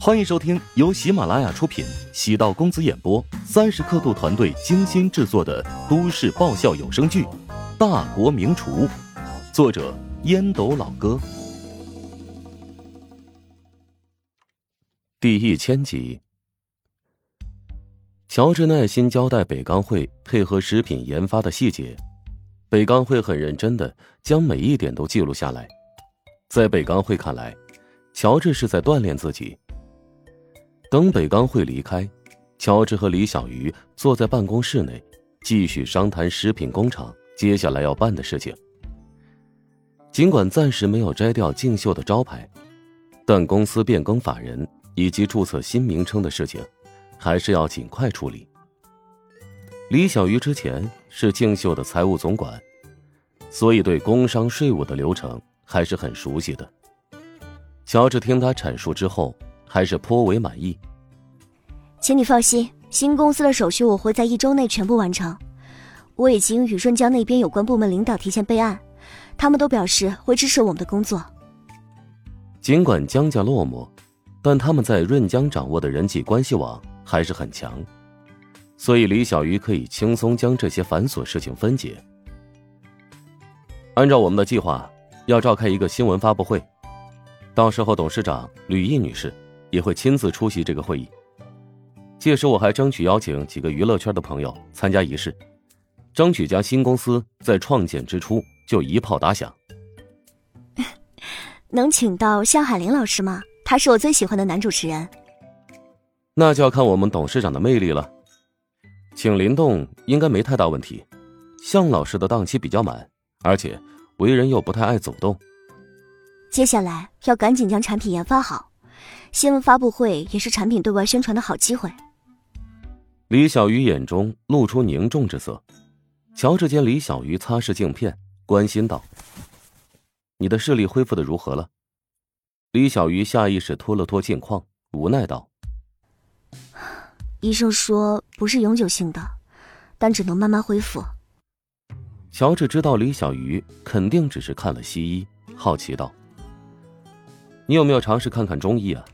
欢迎收听由喜马拉雅出品、喜道公子演播、三十刻度团队精心制作的都市爆笑有声剧《大国名厨》，作者烟斗老哥，第一千集。乔治耐心交代北钢会配合食品研发的细节，北钢会很认真的将每一点都记录下来。在北钢会看来，乔治是在锻炼自己。等北刚会离开，乔治和李小鱼坐在办公室内，继续商谈食品工厂接下来要办的事情。尽管暂时没有摘掉静秀的招牌，但公司变更法人以及注册新名称的事情，还是要尽快处理。李小鱼之前是静秀的财务总管，所以对工商税务的流程还是很熟悉的。乔治听他阐述之后。还是颇为满意，请你放心，新公司的手续我会在一周内全部完成。我已经与润江那边有关部门领导提前备案，他们都表示会支持我们的工作。尽管江家落寞，但他们在润江掌握的人际关系网还是很强，所以李小鱼可以轻松将这些繁琐事情分解。按照我们的计划，要召开一个新闻发布会，到时候董事长吕毅女士。也会亲自出席这个会议。届时，我还争取邀请几个娱乐圈的朋友参加仪式，争取将新公司在创建之初就一炮打响。能请到向海林老师吗？他是我最喜欢的男主持人。那就要看我们董事长的魅力了。请林动应该没太大问题。向老师的档期比较满，而且为人又不太爱走动。接下来要赶紧将产品研发好。新闻发布会也是产品对外宣传的好机会。李小鱼眼中露出凝重之色，乔治见李小鱼擦拭镜片，关心道：“你的视力恢复的如何了？”李小鱼下意识拖了拖镜框，无奈道：“医生说不是永久性的，但只能慢慢恢复。”乔治知道李小鱼肯定只是看了西医，好奇道：“你有没有尝试看看中医啊？”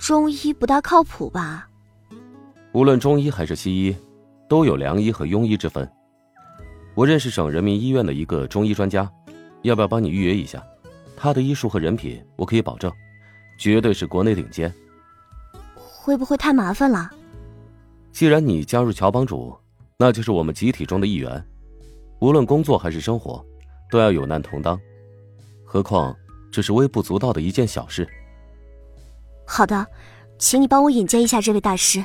中医不大靠谱吧？无论中医还是西医，都有良医和庸医之分。我认识省人民医院的一个中医专家，要不要帮你预约一下？他的医术和人品，我可以保证，绝对是国内顶尖。会不会太麻烦了？既然你加入乔帮主，那就是我们集体中的一员，无论工作还是生活，都要有难同当。何况这是微不足道的一件小事。好的，请你帮我引荐一下这位大师。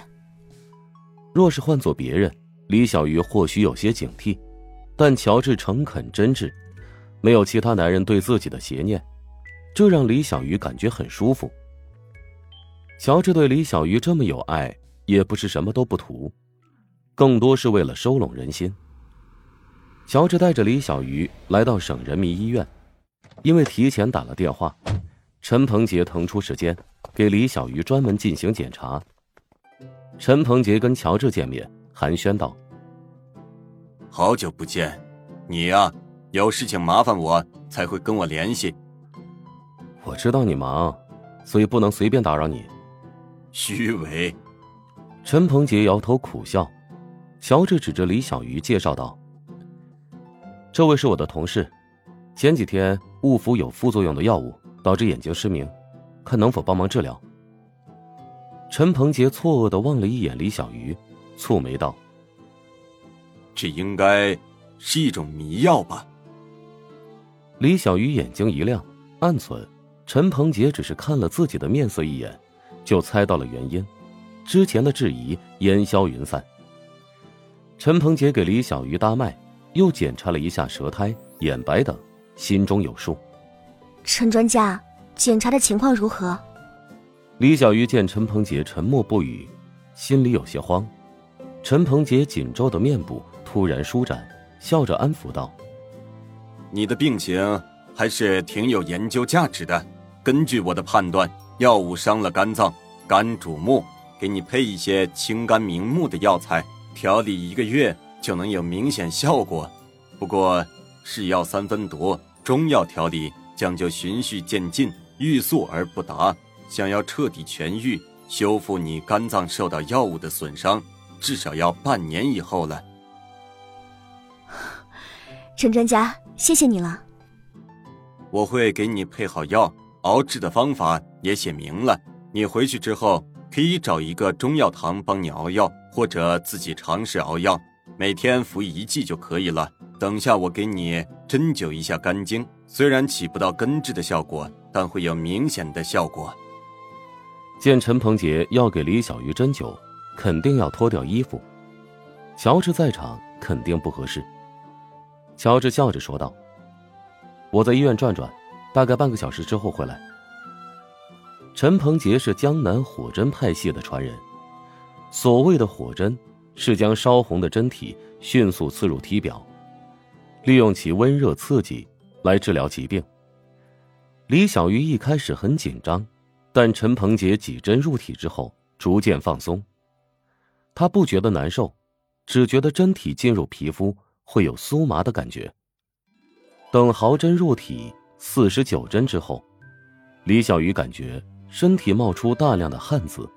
若是换做别人，李小鱼或许有些警惕，但乔治诚恳真挚，没有其他男人对自己的邪念，这让李小鱼感觉很舒服。乔治对李小鱼这么有爱，也不是什么都不图，更多是为了收拢人心。乔治带着李小鱼来到省人民医院，因为提前打了电话，陈鹏杰腾出时间。给李小鱼专门进行检查。陈鹏杰跟乔治见面，寒暄道：“好久不见，你呀，有事情麻烦我才会跟我联系。我知道你忙，所以不能随便打扰你。”虚伪。陈鹏杰摇头苦笑。乔治指着李小鱼介绍道：“这位是我的同事，前几天误服有副作用的药物，导致眼睛失明。”看能否帮忙治疗。陈鹏杰错愕的望了一眼李小鱼，蹙眉道：“这应该是一种迷药吧？”李小鱼眼睛一亮，暗存陈鹏杰只是看了自己的面色一眼，就猜到了原因，之前的质疑烟消云散。陈鹏杰给李小鱼搭脉，又检查了一下舌苔、眼白等，心中有数。陈专家。检查的情况如何？李小鱼见陈鹏杰沉默不语，心里有些慌。陈鹏杰紧皱的面部突然舒展，笑着安抚道：“你的病情还是挺有研究价值的。根据我的判断，药物伤了肝脏，肝主目，给你配一些清肝明目的药材，调理一个月就能有明显效果。不过，是药三分毒，中药调理讲究循序渐进。”欲速而不达，想要彻底痊愈，修复你肝脏受到药物的损伤，至少要半年以后了。陈专家，谢谢你了。我会给你配好药，熬制的方法也写明了。你回去之后可以找一个中药堂帮你熬药，或者自己尝试熬药，每天服一剂就可以了。等下我给你针灸一下肝经，虽然起不到根治的效果，但会有明显的效果。见陈鹏杰要给李小鱼针灸，肯定要脱掉衣服。乔治在场，肯定不合适。乔治笑着说道：“我在医院转转，大概半个小时之后回来。”陈鹏杰是江南火针派系的传人。所谓的火针，是将烧红的针体迅速刺入体表，利用其温热刺激来治疗疾病。李小鱼一开始很紧张，但陈鹏杰几针入体之后，逐渐放松。他不觉得难受，只觉得针体进入皮肤。会有酥麻的感觉。等毫针入体四十九针之后，李小鱼感觉身体冒出大量的汗渍，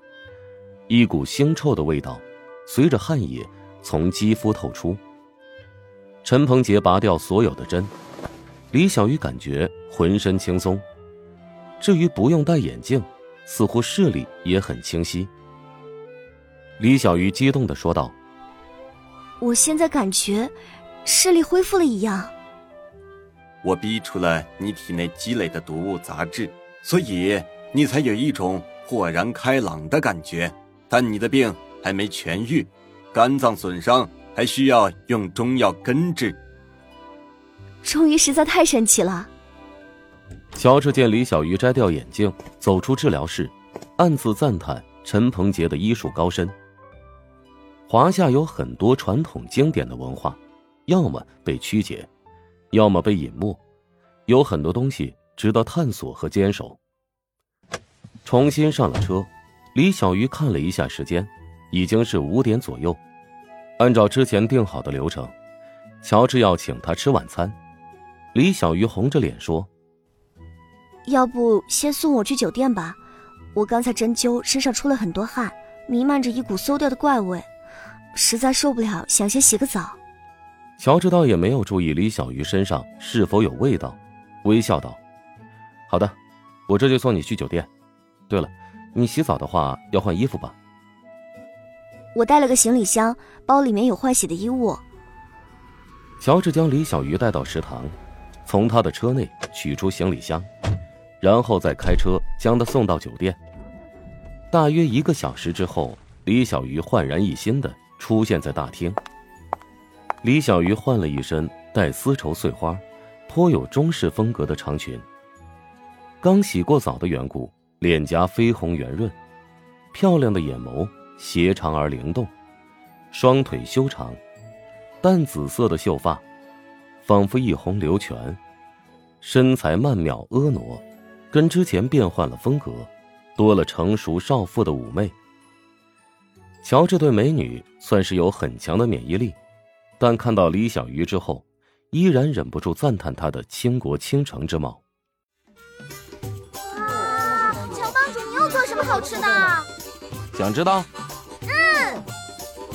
一股腥臭的味道随着汗液从肌肤透出。陈鹏杰拔掉所有的针，李小鱼感觉浑身轻松。至于不用戴眼镜，似乎视力也很清晰。李小鱼激动的说道：“我现在感觉……”视力恢复了一样，我逼出了你体内积累的毒物杂质，所以你才有一种豁然开朗的感觉。但你的病还没痊愈，肝脏损伤还需要用中药根治。终于，实在太神奇了。乔治见李小鱼摘掉眼镜走出治疗室，暗自赞叹陈鹏杰的医术高深。华夏有很多传统经典的文化。要么被曲解，要么被隐没，有很多东西值得探索和坚守。重新上了车，李小鱼看了一下时间，已经是五点左右。按照之前定好的流程，乔治要请他吃晚餐。李小鱼红着脸说：“要不先送我去酒店吧，我刚才针灸，身上出了很多汗，弥漫着一股馊掉的怪味，实在受不了，想先洗个澡。”乔治倒也没有注意李小鱼身上是否有味道，微笑道：“好的，我这就送你去酒店。对了，你洗澡的话要换衣服吧？我带了个行李箱，包里面有换洗的衣物。”乔治将李小鱼带到食堂，从他的车内取出行李箱，然后再开车将他送到酒店。大约一个小时之后，李小鱼焕然一新的出现在大厅。李小鱼换了一身带丝绸碎花、颇有中式风格的长裙。刚洗过澡的缘故，脸颊绯红圆润，漂亮的眼眸斜长而灵动，双腿修长，淡紫色的秀发，仿佛一泓流泉，身材曼妙婀娜，跟之前变换了风格，多了成熟少妇的妩媚。乔治对美女算是有很强的免疫力。但看到李小鱼之后，依然忍不住赞叹她的倾国倾城之貌。哇，乔帮主，你又做什么好吃的？想知道？嗯。